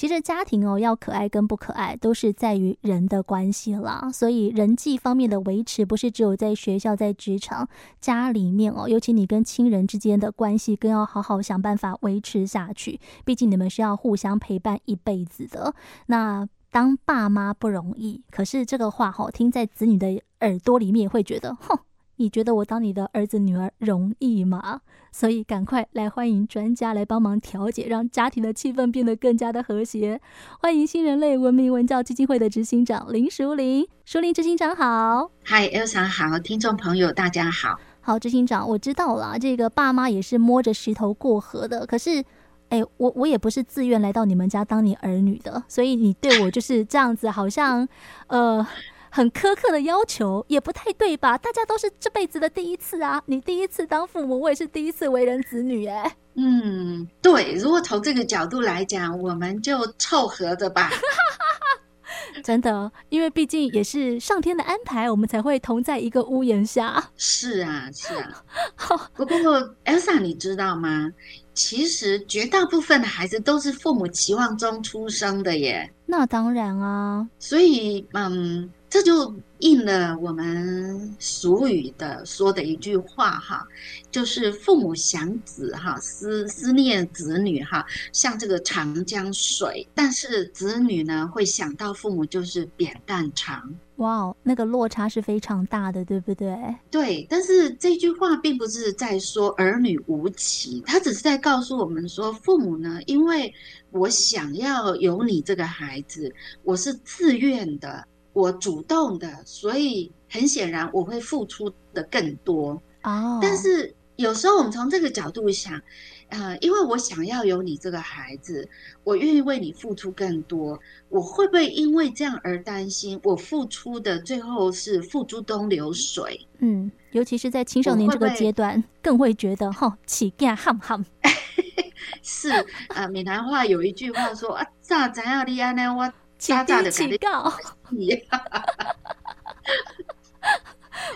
其实家庭哦，要可爱跟不可爱，都是在于人的关系啦。所以人际方面的维持，不是只有在学校、在职场、家里面哦，尤其你跟亲人之间的关系，更要好好想办法维持下去。毕竟你们是要互相陪伴一辈子的。那当爸妈不容易，可是这个话好听在子女的耳朵里面，会觉得，哼。你觉得我当你的儿子女儿容易吗？所以赶快来欢迎专家来帮忙调解，让家庭的气氛变得更加的和谐。欢迎新人类文明文教基金会的执行长林淑玲，淑玲执行长好。嗨，Elsa 好，听众朋友大家好。好，执行长，我知道了，这个爸妈也是摸着石头过河的。可是，哎，我我也不是自愿来到你们家当你儿女的，所以你对我就是这样子，好像呃。很苛刻的要求也不太对吧？大家都是这辈子的第一次啊！你第一次当父母，我也是第一次为人子女哎。嗯，对。如果从这个角度来讲，我们就凑合着吧。真的，因为毕竟也是上天的安排，我们才会同在一个屋檐下。是啊，是啊。不过，Elsa，你知道吗？其实绝大部分的孩子都是父母期望中出生的耶。那当然啊。所以，嗯。这就应了我们俗语的说的一句话哈，就是父母想子哈，思思念子女哈，像这个长江水；但是子女呢，会想到父母就是扁担长。哇，那个落差是非常大的，对不对？对，但是这句话并不是在说儿女无情，他只是在告诉我们说，父母呢，因为我想要有你这个孩子，我是自愿的。我主动的，所以很显然我会付出的更多哦。但是有时候我们从这个角度想，呃，因为我想要有你这个孩子，我愿意为你付出更多，我会不会因为这样而担心我付出的最后是付诸东流水？嗯，尤其是在青少年这个阶段，更会觉得哈，起干 ham ham。是啊，呃，闽南话有一句话说啊，咋怎样的呀？呢我。家家的警告，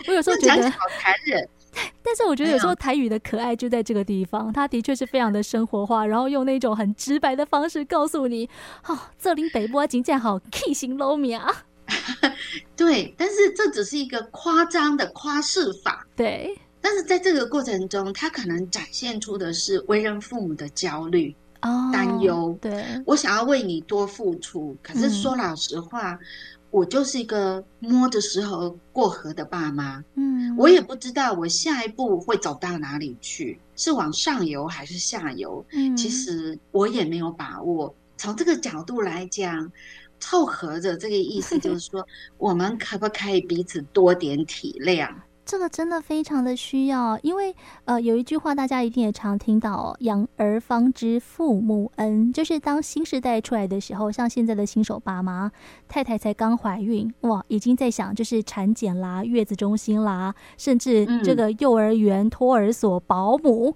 我有时候觉得好残忍，但是我觉得有时候台语的可爱就在这个地方，它的确是非常的生活化，然后用那种很直白的方式告诉你，哦，这里北部警察好 K 型 low 米啊，对，但是这只是一个夸张的夸饰法，对，但是在这个过程中，他可能展现出的是为人父母的焦虑。担忧，oh, 对，我想要为你多付出，可是说老实话，嗯、我就是一个摸着石头过河的爸妈，嗯，我也不知道我下一步会走到哪里去，是往上游还是下游，嗯，其实我也没有把握。从这个角度来讲，凑合着这个意思就是说，我们可不可以彼此多点体谅？这个真的非常的需要，因为呃，有一句话大家一定也常听到哦，“养儿方知父母恩”，就是当新时代出来的时候，像现在的新手爸妈，太太才刚怀孕，哇，已经在想就是产检啦、月子中心啦，甚至这个幼儿园、托儿所、保姆。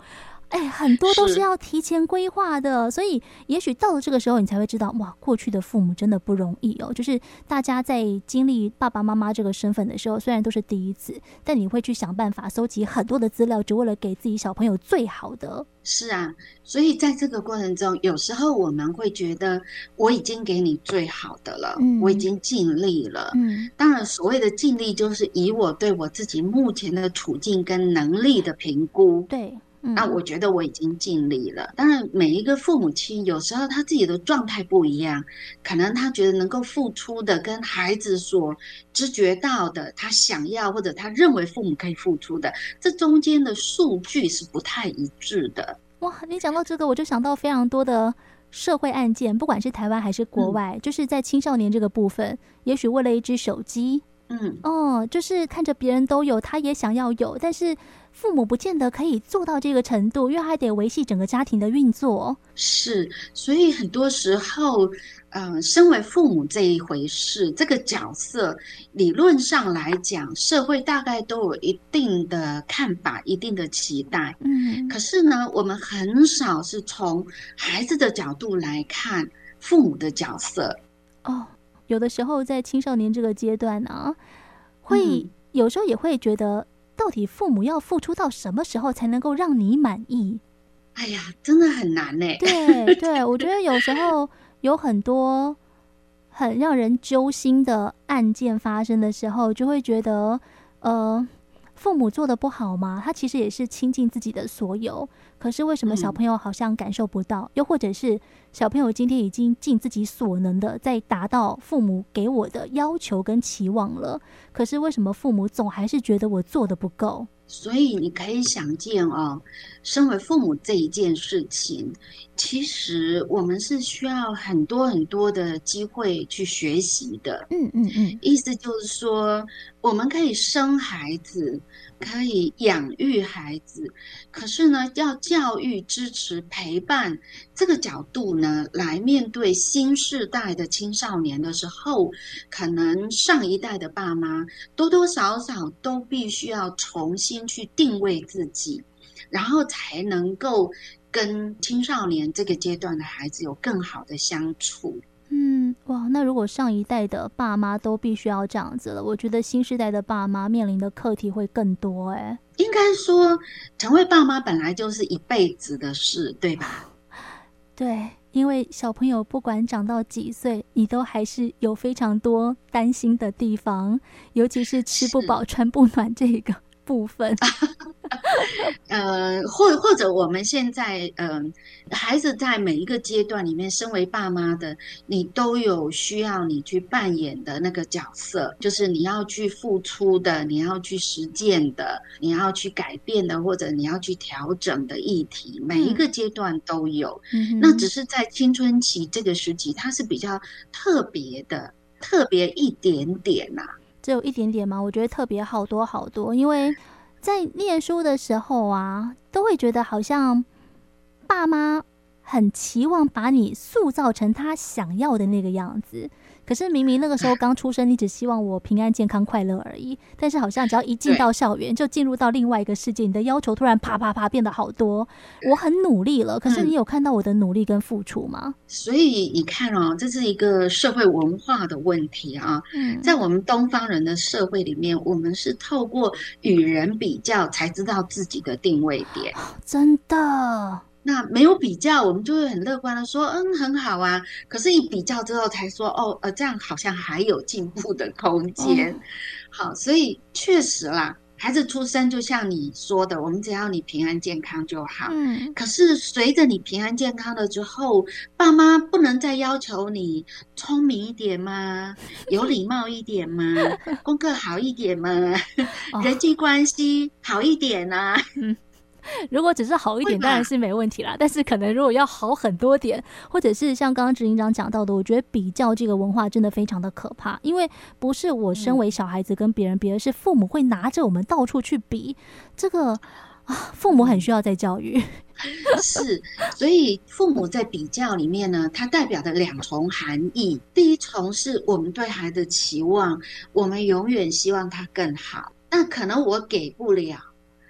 哎，很多都是要提前规划的，所以也许到了这个时候，你才会知道，哇，过去的父母真的不容易哦。就是大家在经历爸爸妈妈这个身份的时候，虽然都是第一次，但你会去想办法搜集很多的资料，只为了给自己小朋友最好的。是啊，所以在这个过程中，有时候我们会觉得我已经给你最好的了，嗯，我已经尽力了。嗯，当然，所谓的尽力，就是以我对我自己目前的处境跟能力的评估。对。那我觉得我已经尽力了。当然，每一个父母亲有时候他自己的状态不一样，可能他觉得能够付出的跟孩子所知觉到的，他想要或者他认为父母可以付出的，这中间的数据是不太一致的。哇，你讲到这个，我就想到非常多的社会案件，不管是台湾还是国外，嗯、就是在青少年这个部分，也许为了一只手机。嗯哦，就是看着别人都有，他也想要有，但是父母不见得可以做到这个程度，因为还得维系整个家庭的运作。是，所以很多时候，嗯、呃，身为父母这一回事，这个角色理论上来讲，社会大概都有一定的看法、一定的期待。嗯，可是呢，我们很少是从孩子的角度来看父母的角色。哦。有的时候在青少年这个阶段呢、啊，会有时候也会觉得，到底父母要付出到什么时候才能够让你满意？哎呀，真的很难呢。对对，我觉得有时候有很多很让人揪心的案件发生的时候，就会觉得，呃。父母做的不好吗？他其实也是倾尽自己的所有，可是为什么小朋友好像感受不到？嗯、又或者是小朋友今天已经尽自己所能的在达到父母给我的要求跟期望了，可是为什么父母总还是觉得我做的不够？所以你可以想见哦，身为父母这一件事情，其实我们是需要很多很多的机会去学习的。嗯嗯嗯，意思就是说，我们可以生孩子。可以养育孩子，可是呢，要教育、支持、陪伴这个角度呢，来面对新世代的青少年的时候，可能上一代的爸妈多多少少都必须要重新去定位自己，然后才能够跟青少年这个阶段的孩子有更好的相处。嗯，哇，那如果上一代的爸妈都必须要这样子了，我觉得新时代的爸妈面临的课题会更多哎。应该说，成为爸妈本来就是一辈子的事，对吧？对，因为小朋友不管长到几岁，你都还是有非常多担心的地方，尤其是吃不饱穿不暖这个部分。呃，或或者我们现在，嗯、呃，孩子在每一个阶段里面，身为爸妈的，你都有需要你去扮演的那个角色，就是你要去付出的，你要去实践的，你要去改变的，或者你要去调整的议题，每一个阶段都有。嗯、那只是在青春期这个时期，它是比较特别的，特别一点点呐、啊，只有一点点吗？我觉得特别好多好多，因为。在念书的时候啊，都会觉得好像爸妈很期望把你塑造成他想要的那个样子。可是明明那个时候刚出生，你只希望我平安、健康、快乐而已。但是好像只要一进到校园，就进入到另外一个世界，你的要求突然啪啪啪变得好多。我很努力了，可是你有看到我的努力跟付出吗？嗯，所以你看哦，这是一个社会文化的问题啊。嗯，在我们东方人的社会里面，我们是透过与人比较才知道自己的定位点。真的。那没有比较，我们就会很乐观的说，嗯，很好啊。可是，一比较之后才说，哦，呃，这样好像还有进步的空间。哦、好，所以确实啦，孩子出生就像你说的，我们只要你平安健康就好。嗯。可是，随着你平安健康了之后，爸妈不能再要求你聪明一点吗？有礼貌一点吗？功课好一点吗？哦、人际关系好一点啊？嗯。如果只是好一点，当然是没问题啦。但是可能如果要好很多点，或者是像刚刚执行长讲到的，我觉得比较这个文化真的非常的可怕。因为不是我身为小孩子跟别人比，而是父母会拿着我们到处去比。这个啊，父母很需要再教育。是，所以父母在比较里面呢，它代表的两重含义。第一重是我们对孩子的期望，我们永远希望他更好，那可能我给不了。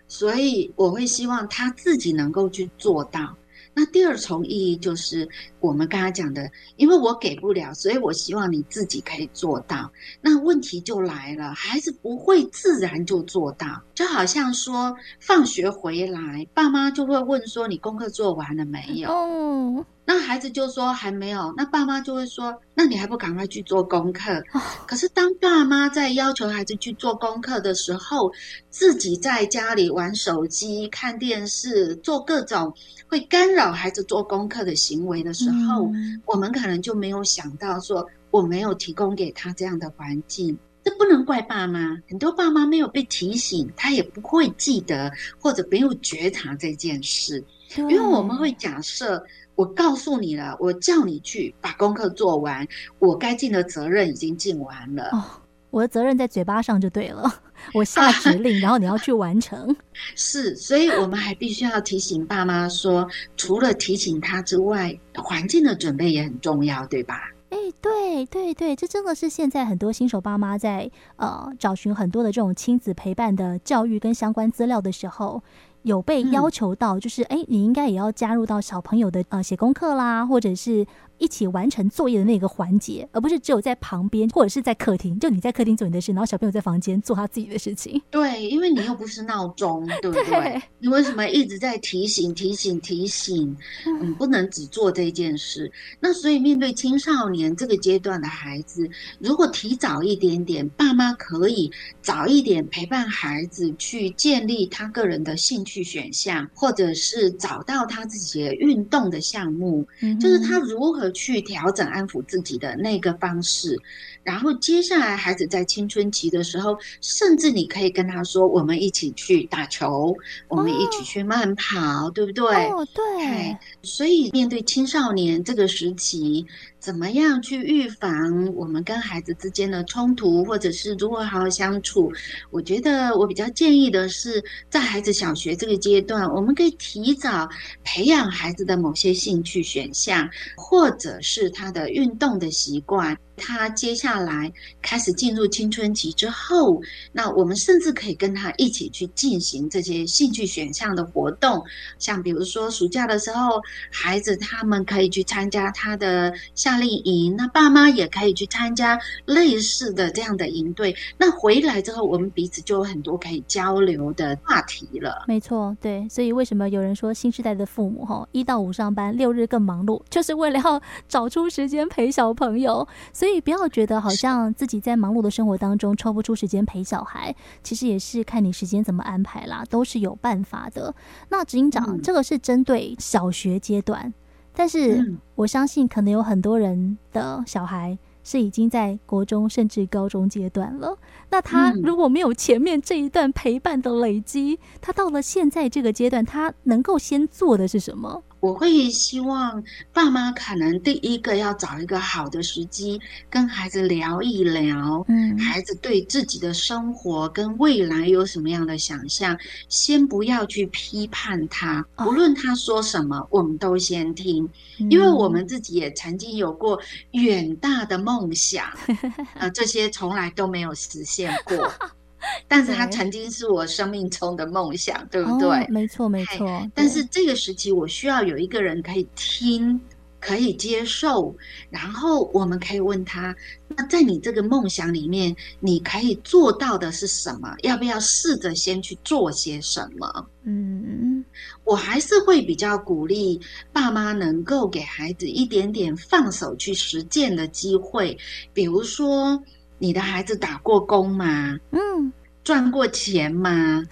所以我会希望他自己能够去做到。那第二重意义就是我们刚才讲的，因为我给不了，所以我希望你自己可以做到。那问题就来了，孩子不会自然就做到，就好像说放学回来，爸妈就会问说：“你功课做完了没有？”哦。那孩子就说还没有，那爸妈就会说，那你还不赶快去做功课？可是当爸妈在要求孩子去做功课的时候，自己在家里玩手机、看电视、做各种会干扰孩子做功课的行为的时候，嗯、我们可能就没有想到说，我没有提供给他这样的环境。这不能怪爸妈，很多爸妈没有被提醒，他也不会记得或者没有觉察这件事，因为我们会假设。我告诉你了，我叫你去把功课做完，我该尽的责任已经尽完了。哦，我的责任在嘴巴上就对了，我下指令，然后你要去完成。是，所以我们还必须要提醒爸妈说，除了提醒他之外，环境的准备也很重要，对吧？哎，对对对，这真的是现在很多新手爸妈在呃找寻很多的这种亲子陪伴的教育跟相关资料的时候。有被要求到，就是哎、嗯，你应该也要加入到小朋友的呃写功课啦，或者是一起完成作业的那个环节，而不是只有在旁边或者是在客厅，就你在客厅做你的事，然后小朋友在房间做他自己的事情。对，因为你又不是闹钟，对不对？对，你为什么一直在提醒、提醒、提醒？嗯，不能只做这件事。那所以面对青少年这个阶段的孩子，如果提早一点点，爸妈可以早一点陪伴孩子去建立他个人的兴趣选项，或者是找到他自己的运动的项目，嗯，就是他如何去调整、安抚自己的那个方式。然后接下来，孩子在青春期的时候，甚至你可以跟他说：“我们一起去打球，我们一起去慢跑，哦、对不对？”哦，对。所以面对青少年这个时期。怎么样去预防我们跟孩子之间的冲突，或者是如何好好相处？我觉得我比较建议的是，在孩子小学这个阶段，我们可以提早培养孩子的某些兴趣选项，或者是他的运动的习惯。他接下来开始进入青春期之后，那我们甚至可以跟他一起去进行这些兴趣选项的活动，像比如说暑假的时候，孩子他们可以去参加他的夏令营，那爸妈也可以去参加类似的这样的营队。那回来之后，我们彼此就有很多可以交流的话题了。没错，对，所以为什么有人说新时代的父母哈，一到五上班，六日更忙碌，就是为了要找出时间陪小朋友。所以不要觉得好像自己在忙碌的生活当中抽不出时间陪小孩，其实也是看你时间怎么安排啦，都是有办法的。那执行长，嗯，这个是针对小学阶段。但是我相信，可能有很多人的小孩是已经在国中甚至高中阶段了。那他如果没有前面这一段陪伴的累积，他到了现在这个阶段，他能够先做的是什么？我会希望爸妈可能第一个要找一个好的时机，跟孩子聊一聊，嗯，孩子对自己的生活跟未来有什么样的想象，先不要去批判他，无论他说什么，我们都先听，因为我们自己也曾经有过远大的梦想，呃，这些从来都没有实现过。但是他曾经是我生命中的梦想，对，对不对？哦，没错，没错。但是这个时期，我需要有一个人可以听，可以接受，然后我们可以问他：那在你这个梦想里面，你可以做到的是什么？要不要试着先去做些什么？嗯，我还是会比较鼓励爸妈能够给孩子一点点放手去实践的机会，比如说。你的孩子打过工吗？嗯，赚过钱吗？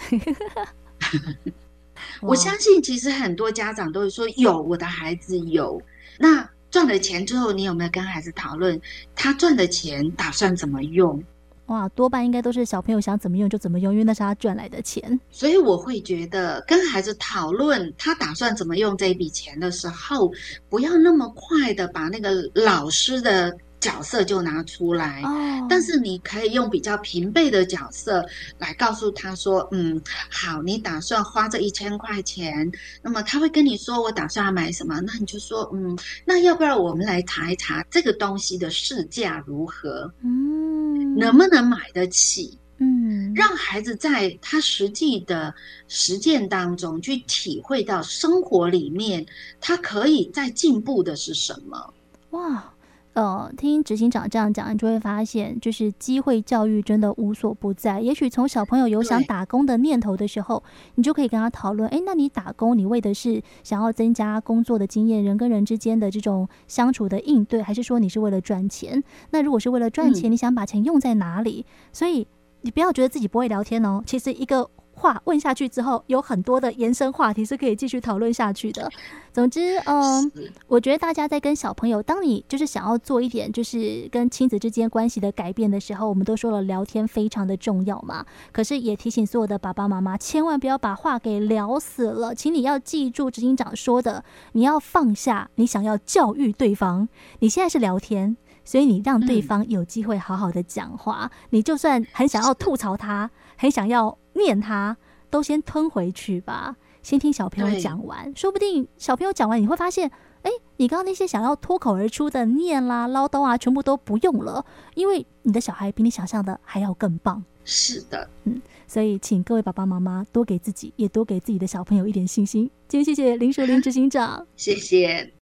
我相信，其实很多家长都会说有，我的孩子有。那赚了钱之后，你有没有跟孩子讨论他赚的钱打算怎么用？哇，多半应该都是小朋友想怎么用就怎么用，因为那是他赚来的钱。所以我会觉得，跟孩子讨论他打算怎么用这一笔钱的时候，不要那么快的把那个老师的。角色就拿出来，oh. 但是你可以用比较平辈的角色来告诉他说：“嗯，好，你打算花这一千块钱，那么他会跟你说我打算要买什么，那你就说嗯，那要不然我们来查一查这个东西的市价如何？嗯，能不能买得起？嗯，让孩子在他实际的实践当中去体会到生活里面他可以在进步的是什么？哇。呃，听执行长这样讲，你就会发现，就是机会教育真的无所不在。也许从小朋友有想打工的念头的时候，你就可以跟他讨论：哎，那你打工，你为的是想要增加工作的经验，人跟人之间的这种相处的应对，还是说你是为了赚钱？那如果是为了赚钱，你想把钱用在哪里？所以你不要觉得自己不会聊天哦。其实一个。话问下去之后，有很多的延伸话题是可以继续讨论下去的。总之，嗯，我觉得大家在跟小朋友，当你就是想要做一点就是跟亲子之间关系的改变的时候，我们都说了聊天非常的重要嘛。可是也提醒所有的爸爸妈妈，千万不要把话给聊死了。请你要记住执行长说的，你要放下你想要教育对方。你现在是聊天，所以你让对方有机会好好的讲话。你就算很想要吐槽他，很想要。念他都先吞回去吧，先听小朋友讲完，说不定小朋友讲完，你会发现，哎，你刚刚那些想要脱口而出的念啦、唠叨啊，全部都不用了，因为你的小孩比你想象的还要更棒。是的，嗯，所以请各位爸爸妈妈多给自己，也多给自己的小朋友一点信心。今天谢谢林淑玲执行长，谢谢。